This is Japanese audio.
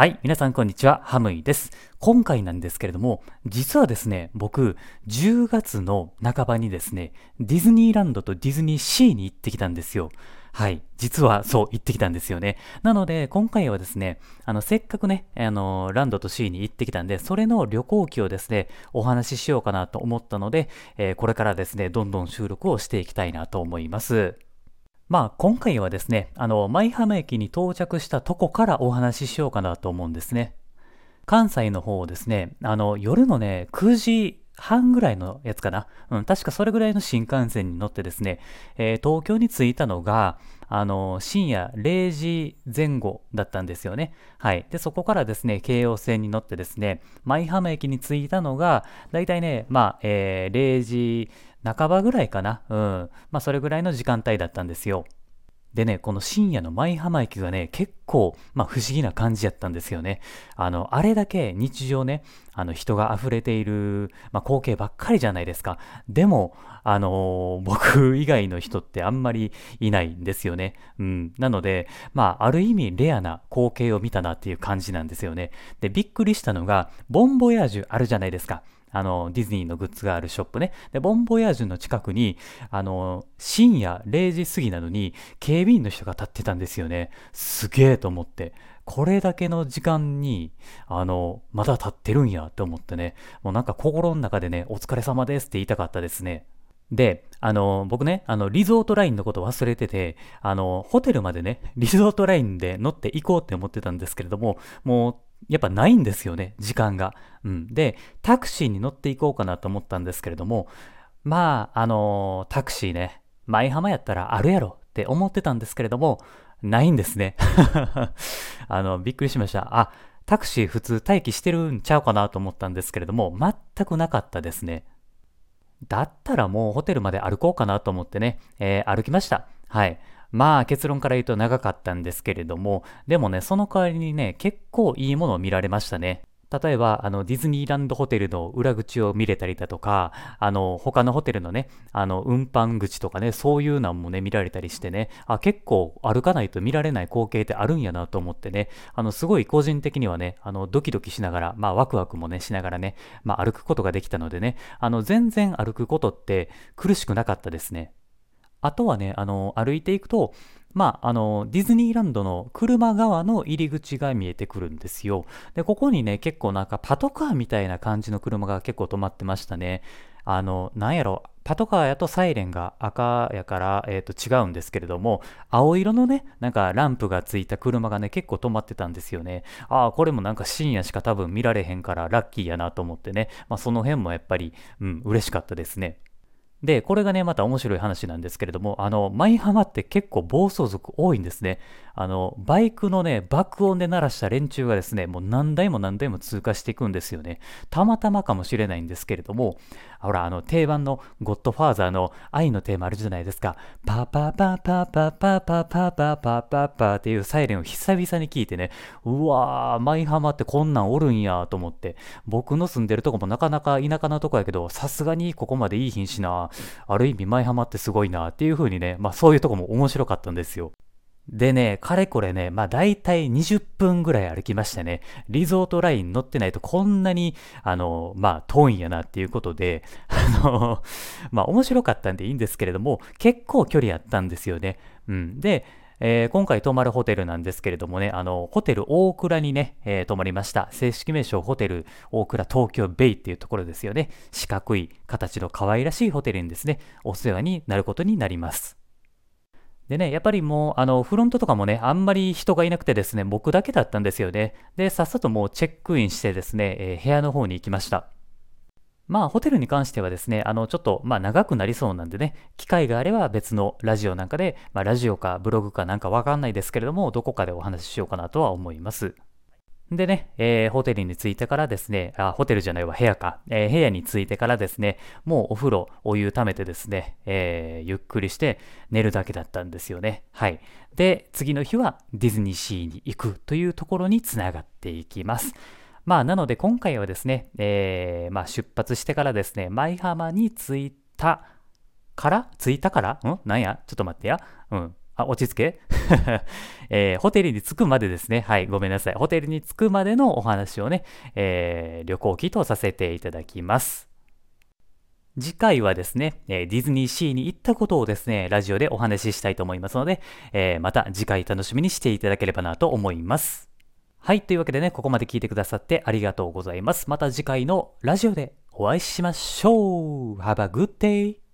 はい、皆さんこんにちは、ハムイです。今回なんですけれども、実はですね、僕、10月の半ばにですね、ディズニーランドとディズニーシーに行ってきたんですよ。はい。実はそう、行ってきたんですよね。なので、今回はですね、あの、せっかくね、あの、ランドとシーに行ってきたんで、それの旅行記をですね、お話ししようかなと思ったので、えーこれからですね、どんどん収録をしていきたいなと思います。まあ、今回はですね、あの、舞浜駅に到着したとこからお話ししようかなと思うんですね。関西の方ですね、あの、夜のね、9時半ぐらいのやつかな。うん、確かそれぐらいの新幹線に乗ってですね、えー東京に着いたのが、あの、深夜0時前後だったんですよね。はい。で、そこからですね、京葉線に乗ってですね、舞浜駅に着いたのが、だいたいね、まあ、えー0時半ばぐらいかな。うん。まあ、それぐらいの時間帯だったんですよ。でね、この深夜の舞浜駅がね、結構、まあ不思議な感じやったんですよね。あの、あれだけ日常ね、あの人が溢れている、まあ光景ばっかりじゃないですか。でも、あのー僕以外の人ってあんまりいないんですよね。うん。なので、まあある意味レアな光景を見たなっていう感じなんですよね。で、びっくりしたのが、ボンボヤージュあるじゃないですか。あの、ディズニーのグッズがあるショップね。で、ボンボヤージュの近くに、あの、深夜0時過ぎなのに、警備員の人が立ってたんですよね。すげえと思って。これだけの時間に、あの、まだ立ってるんやって思ってね。もうなんか心の中でね、お疲れ様ですって言いたかったですね。で、あの、僕ね、あの、リゾートラインのこと忘れてて、あの、ホテルまでね、リゾートラインで乗って行こうって思ってたんですけれども、もう、やっぱないんですよね、時間が。うん。で、タクシーに乗っていこうかなと思ったんですけれども、まあ、あのタクシーね、舞浜やったらあるやろって思ってたんですけれども、ないんですね。あの、びっくりしました。あ、タクシー普通待機してるんちゃうかなと思ったんですけれども、全くなかったですね。だったらもうホテルまで歩こうかなと思ってね、えー歩きました。はい。まあ結論から言うと長かったんですけれども、でもね、その代わりにね、結構いいものを見られましたね。例えば、あの、ディズニーランドホテルの裏口を見れたりだとか、あの、他のホテルのね、あの、運搬口とかね、そういうのもね、見られたりしてね、あ、結構歩かないと見られない光景ってあるんやなと思ってね、あの、すごい個人的にはね、あの、ドキドキしながら、まあ、ワクワクもね、しながらね、まあ、歩くことができたのでね、あの、全然歩くことって苦しくなかったですね。あとはね、あの、歩いていくと、まあ、あの、ディズニーランドの車側の入り口が見えてくるんですよ。で、ここにね、結構なんかパトカーみたいな感じの車が結構止まってましたね。あの、なんやろ、パトカーやとサイレンが赤やから、えっ、と、違うんですけれども、青色のね、なんかランプがついた車がね、結構止まってたんですよね。ああ、これもなんか深夜しか多分見られへんからラッキーやなと思ってね、まあ、その辺もやっぱり、うん、嬉しかったですね。で、これがね、また面白い話なんですけれども、あの、舞浜って結構暴走族多いんですね。あの、バイクのね、爆音で鳴らした連中がですね、もう何台も何台も通過していくんですよね。たまたまかもしれないんですけれども、ほら、あの、定番のゴッドファーザーの愛のテーマあるじゃないですか。パパパパパパパパパパパパっていうサイレンを久々に聞いてね、うわー、舞浜ってこんなんおるんやと思って、僕の住んでるとこもなかなか田舎なとこやけど、さすがにここまでいい品種な、ある意味舞浜ってすごいなっていう風にね、まあそういうとこも面白かったんですよ。でね、かれこれね、まあ大体20分ぐらい歩きましてね、リゾートライン乗ってないとこんなに、あの、まあ遠いんやなっていうことで、あの、まあ面白かったんでいいんですけれども、結構距離あったんですよね。うん。で、えー今回泊まるホテルなんですけれどもね、あの、ホテル大倉にね、えー泊まりました。正式名称ホテル大倉東京ベイっていうところですよね。四角い形の可愛らしいホテルにですね、お世話になることになります。でね、やっぱりもう、あの、フロントとかもね、あんまり人がいなくてですね、僕だけだったんですよね。で、さっさともうチェックインしてですね、えー部屋の方に行きました。まあ、ホテルに関してはですね、あの、ちょっと、まあ、長くなりそうなんでね、機会があれば別のラジオなんかで、まあ、ラジオかブログかなんかわかんないですけれども、どこかでお話ししようかなとは思います。でね、えーホテルに着いてからですね、あ、ホテルじゃないわ、部屋か。えー部屋に着いてからですね、もうお風呂、お湯溜めてですね、えーゆっくりして寝るだけだったんですよね。はい。で、次の日はディズニーシーに行くというところにつながっていきます。まあ、なので今回はですね、えーまあ、出発してからですね、舞浜に着いたから着いたからん？なんや？ちょっと待ってや。うん。あ、落ち着け、えー、ホテルに着くまでですね。はい、ごめんなさい。ホテルに着くまでのお話をね、えー、旅行記とさせていただきます。次回はですね、えディズニーシーに行ったことをですね、ラジオでお話ししたいと思いますので、えー、また次回楽しみにしていただければなと思います。はい、というわけでね、ここまで聞いてくださってありがとうございます。また次回のラジオでお会いしましょう。Have a good day!